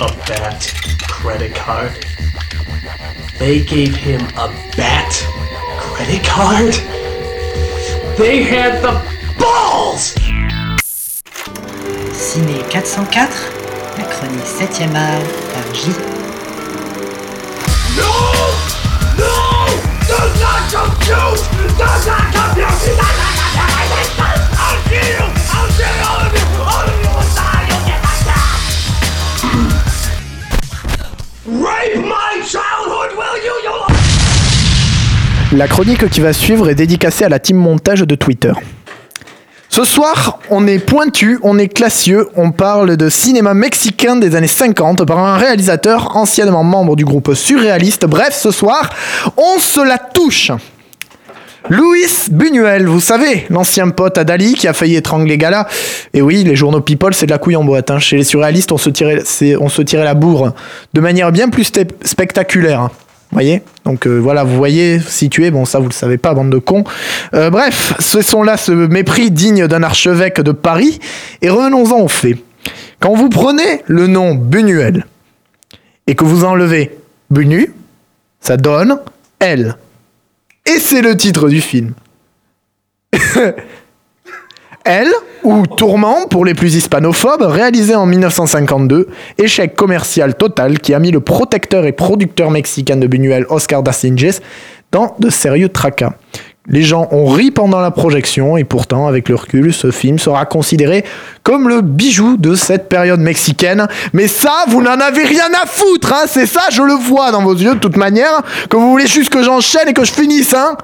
a bat credit card. They gave him a bat credit card? They had the balls! Ciné 404, la chronique 7ème art par J. No! No! Do not compute! Do not compute! I'll kill you! I'll kill all of you! All La chronique qui va suivre est dédicacée à la team montage de Twitter. Ce soir, on est pointu, on est classieux, on parle de cinéma mexicain des années 50 par un réalisateur anciennement membre du groupe surréaliste. Bref, ce soir, on se la touche. Luis Buñuel, vous savez, l'ancien pote à Dali qui a failli étrangler Gala. Et oui, les journaux People, c'est de la couille en boîte. hein. Chez les surréalistes, on se, tirait, on se tirait la bourre de manière bien plus spectaculaire. Voyez Donc euh, voilà, vous voyez, situé, bon ça vous le savez pas, bande de cons. Euh, bref, ce sont là ce mépris digne d'un archevêque de Paris. Et revenons-en aux faits. Quand vous prenez le nom Buñuel et que vous enlevez Bunu, ça donne L. Et c'est le titre du film. Elle, ou Tourment pour les plus hispanophobes, réalisé en 1952, échec commercial total qui a mis le protecteur et producteur mexicain de Buñuel, Oscar Dacinges, dans de sérieux tracas. Les gens ont ri pendant la projection et pourtant, avec le recul, ce film sera considéré comme le bijou de cette période mexicaine. Mais ça, vous n'en avez rien à foutre, hein c'est ça, je le vois dans vos yeux de toute manière, que vous voulez juste que j'enchaîne et que je finisse, hein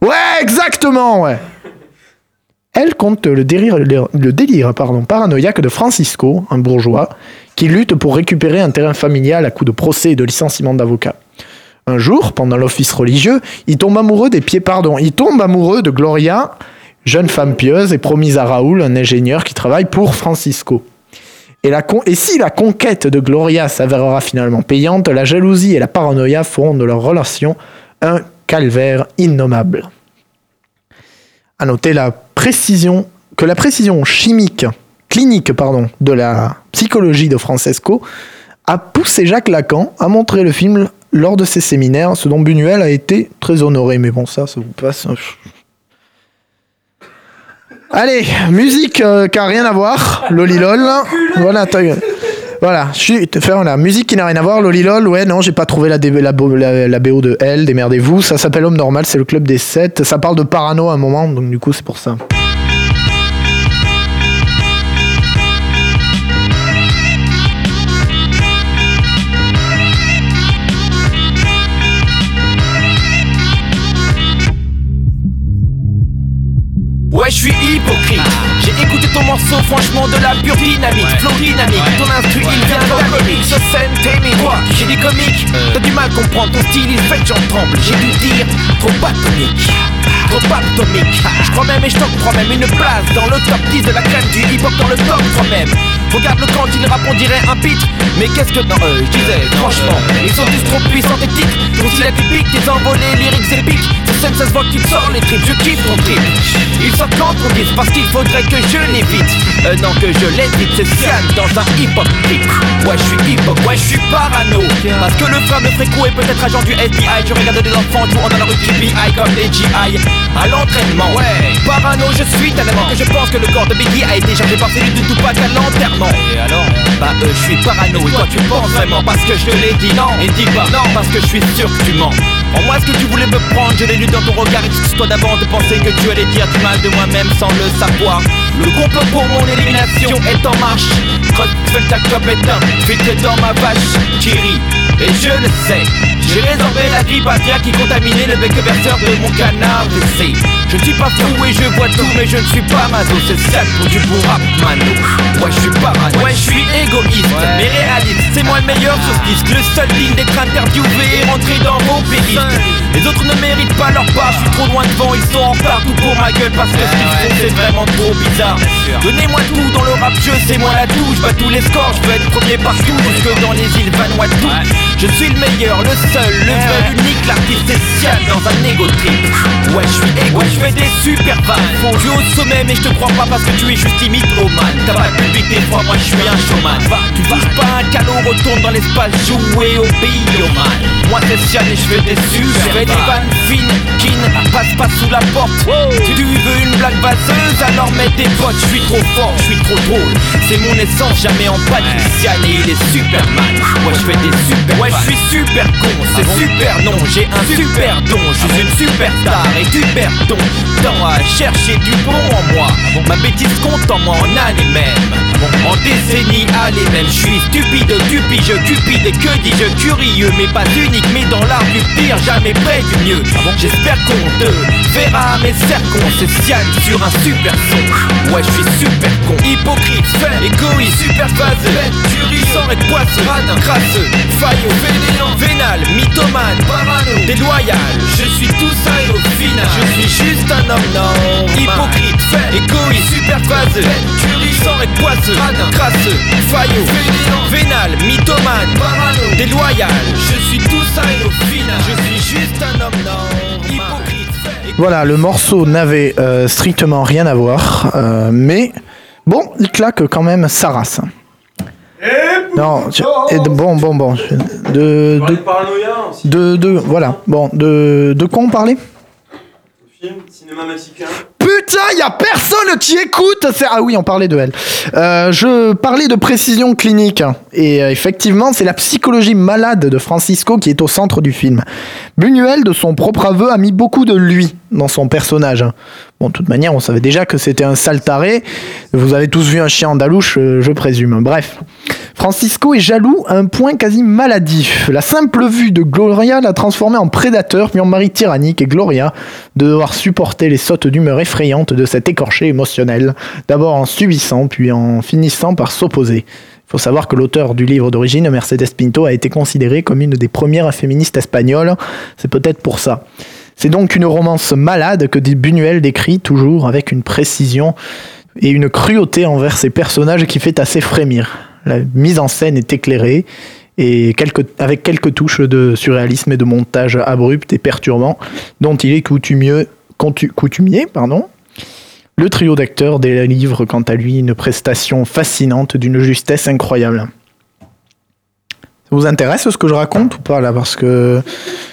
Ouais, exactement, ouais. Elle compte le délire, le, délire paranoïaque de Francisco, un bourgeois, qui lutte pour récupérer un terrain familial à coups de procès et de licenciement d'avocat. Un jour, pendant l'office religieux, il tombe amoureux des pieds, pardon, il tombe amoureux de Gloria, jeune femme pieuse et promise à Raoul, un ingénieur qui travaille pour Francisco. Et, et si la conquête de Gloria s'avérera finalement payante, la jalousie et la paranoïa feront de leur relation un calvaire innommable. Noter la précision, que la précision chimique, clinique pardon, de la psychologie de Francesco a poussé Jacques Lacan à montrer le film lors de ses séminaires, ce dont Buñuel a été très honoré. Mais bon, ça, ça vous passe. Allez, musique euh, qui a rien à voir, lolilol. Voilà, t'as- voilà, je suis faire la musique qui n'a rien à voir, lolilol. Ouais, non, j'ai pas trouvé la- la BO de L, démerdez-vous. Ça s'appelle Homme Normal, c'est le club des 7. Ça parle de parano à un moment, donc du coup, c'est pour ça. Morceau, franchement, de la pure dynamique. Flow dynamique, ton instru, il vient d'Amérique. Ce scène, t'es quoi? J'ai des comiques. T'as du mal à comprendre, ton style, il fait que j'en tremble. J'ai dû dire, trop atomique. Trop atomique. Je crois même et je t'octroie même une place dans le top 10 de la crème du hip-hop dans le top 3 même. Regarde le quand il rappe, on dirait un pitch. Mais qu'est-ce que. Non, euh, je disais, franchement, ils sont tous trop puissants et titres. Ton style atypique, tes envolées lyriques épiques. Sur scène, ça se voit te sors les tripes, je kiffe ton trip. Ils sortent quand on dit parce qu'il faudrait que je l'évite. Euh, non, que je l'évite, c'est Sian dans un hip-hop clip. Ouais, je suis hip-hop, ouais, je suis parano. Parce que le frère de Fréco est peut-être agent du FBI. Je regarde des enfants jouant dans la rue GBI comme les GI. À l'entraînement, ouais, parano, je suis tellement que je pense que le corps de Biggie a été chargé par celui de Tupac à l'enterrement. Et alors Euh, je suis parano. Et toi, tu penses vraiment parce que je te l'ai dit? Non. Et dis pas non parce que je suis sûr que tu mens. En moi, ce que tu voulais me prendre, je l'ai lu dans ton regard. Excuse-toi d'avant de penser que tu allais dire du mal de moi-même sans le savoir. Le complot pour mon élimination est en marche. Le tac comme éteint, filtre dans ma vache rit. Et je le sais, j'ai résorbé la grippe aviaire qui contaminait le bec verseur de mon canard. Je ne suis pas fou et je vois tout, mais je ne suis pas maso. C'est ça pour du bourrap, mano. Ouais, je suis pas C'est moi le meilleur sur ce disque. Le seul digne d'être interviewé et rentré dans périphes. seul. Les autres ne méritent pas leur part, je suis trop loin devant, ils sont en retard tout pour ma gueule parce que ce qu'ils font c'est vraiment trop bizarre. Donnez-moi tout dans le rap jeu, c'est moi la touche, bats tous les scores, je veux être premier partout, jusque dans les îles Vanuatu. Je suis le meilleur, le seul, le vrai, l'unique, l'artiste spécial dans un égo trip. Ouais, je suis égo, je fais des super vannes. Je suis au sommet, mais je te crois pas parce que tu es juste limite au. T'as pas le public des fois, moi je suis un showman. Tu touches pas un calot, retourne dans l'espace, jouer au bioman. Moi c'est Sian et je fais des super Je fais des vannes fines, kin, passe pas sous la porte. Si tu veux une blague vaseuse, alors mets tes potes. Je suis trop fort, je suis trop drôle. C'est mon essence, jamais en de Sian et il est Superman. Ouais, je fais des super Ouais, je suis super con, c'est super non. J'ai un super don, je suis une superstar et tu perds ton temps à chercher du bon en moi. Ma bêtise compte en moi en années même. En décennies, allez même, je suis stupide, dupi, je cupide, que dis-je curieux, mais pas unique, mais dans l'art du pire, jamais près du mieux. J'espère qu'on te verra, mais con, c'est Sian sur un super son. Ouais, je suis super con, hypocrite, fait, égoïste, super phase, tuerie, sans être poisseux, radin, crasseux, faillot, vénénant, vénal, mythomane, parano, déloyal. Je suis tout ça et au final, je suis juste un homme normal. Hypocrite, fait, égoïste, super phase, tuerie, sans être poisseux, radin, crasseux, faillot, vénénant, vénal, mythomane, parano, déloyal. Je suis tout ça et au final, je suis juste un homme normal. Hypocrite, fait, Voilà, le morceau n'avait euh, strictement rien à voir, euh, mais bon, il claque quand même sa race. Non, tu- et de- bon, bon, bon. De, de, de, de- voilà, bon, de, de quoi on parlait? Film, cinéma mexicain. Putain, y a personne qui écoute. Ah oui, on parlait de elle. Euh, je parlais de précision clinique et euh, effectivement, c'est la psychologie malade de Francisco qui est au centre du film. Buñuel, de son propre aveu, a mis beaucoup de lui dans son personnage. De toute manière, on savait déjà que c'était un sale taré. Vous avez tous vu un chien andalou, euh, je présume. Bref. Francisco est jaloux à un point quasi maladif. La simple vue de Gloria l'a transformé en prédateur, puis en mari tyrannique, et Gloria de devoir supporter les sautes d'humeur effrayantes de cet écorché émotionnel, d'abord en subissant, puis en finissant par s'opposer. Il faut savoir que l'auteur du livre d'origine, Mercedes Pinto, a été considérée comme une des premières féministes espagnoles. C'est peut-être pour ça. C'est donc une romance malade que Buñuel décrit toujours avec une précision et une cruauté envers ses personnages qui fait assez frémir. La mise en scène est éclairée et avec quelques touches de surréalisme et de montage abrupt et perturbant dont il est coutumieux, contu- coutumier. Pardon. Le trio d'acteurs délivre quant à lui une prestation fascinante d'une justesse incroyable. Vous intéresse ce que je raconte ou pas là Parce que.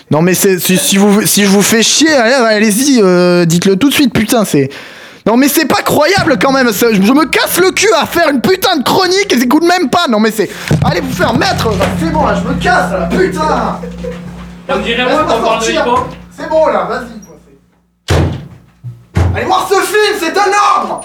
Non mais c'est- si, si vous, si je vous fais chier, allez- allez-y, euh, dites-le tout de suite, putain, c'est. Non mais c'est pas croyable quand même, je je me casse le cul à faire une putain de chronique et j'écoute même pas, non mais c'est... Allez vous faire mettre, là, c'est bon là, je me casse là, putain On dirait Laisse-moi moi qu'on parle de sortir. hip-hop. C'est bon là, vas-y. Allez voir ce film, c'est un ordre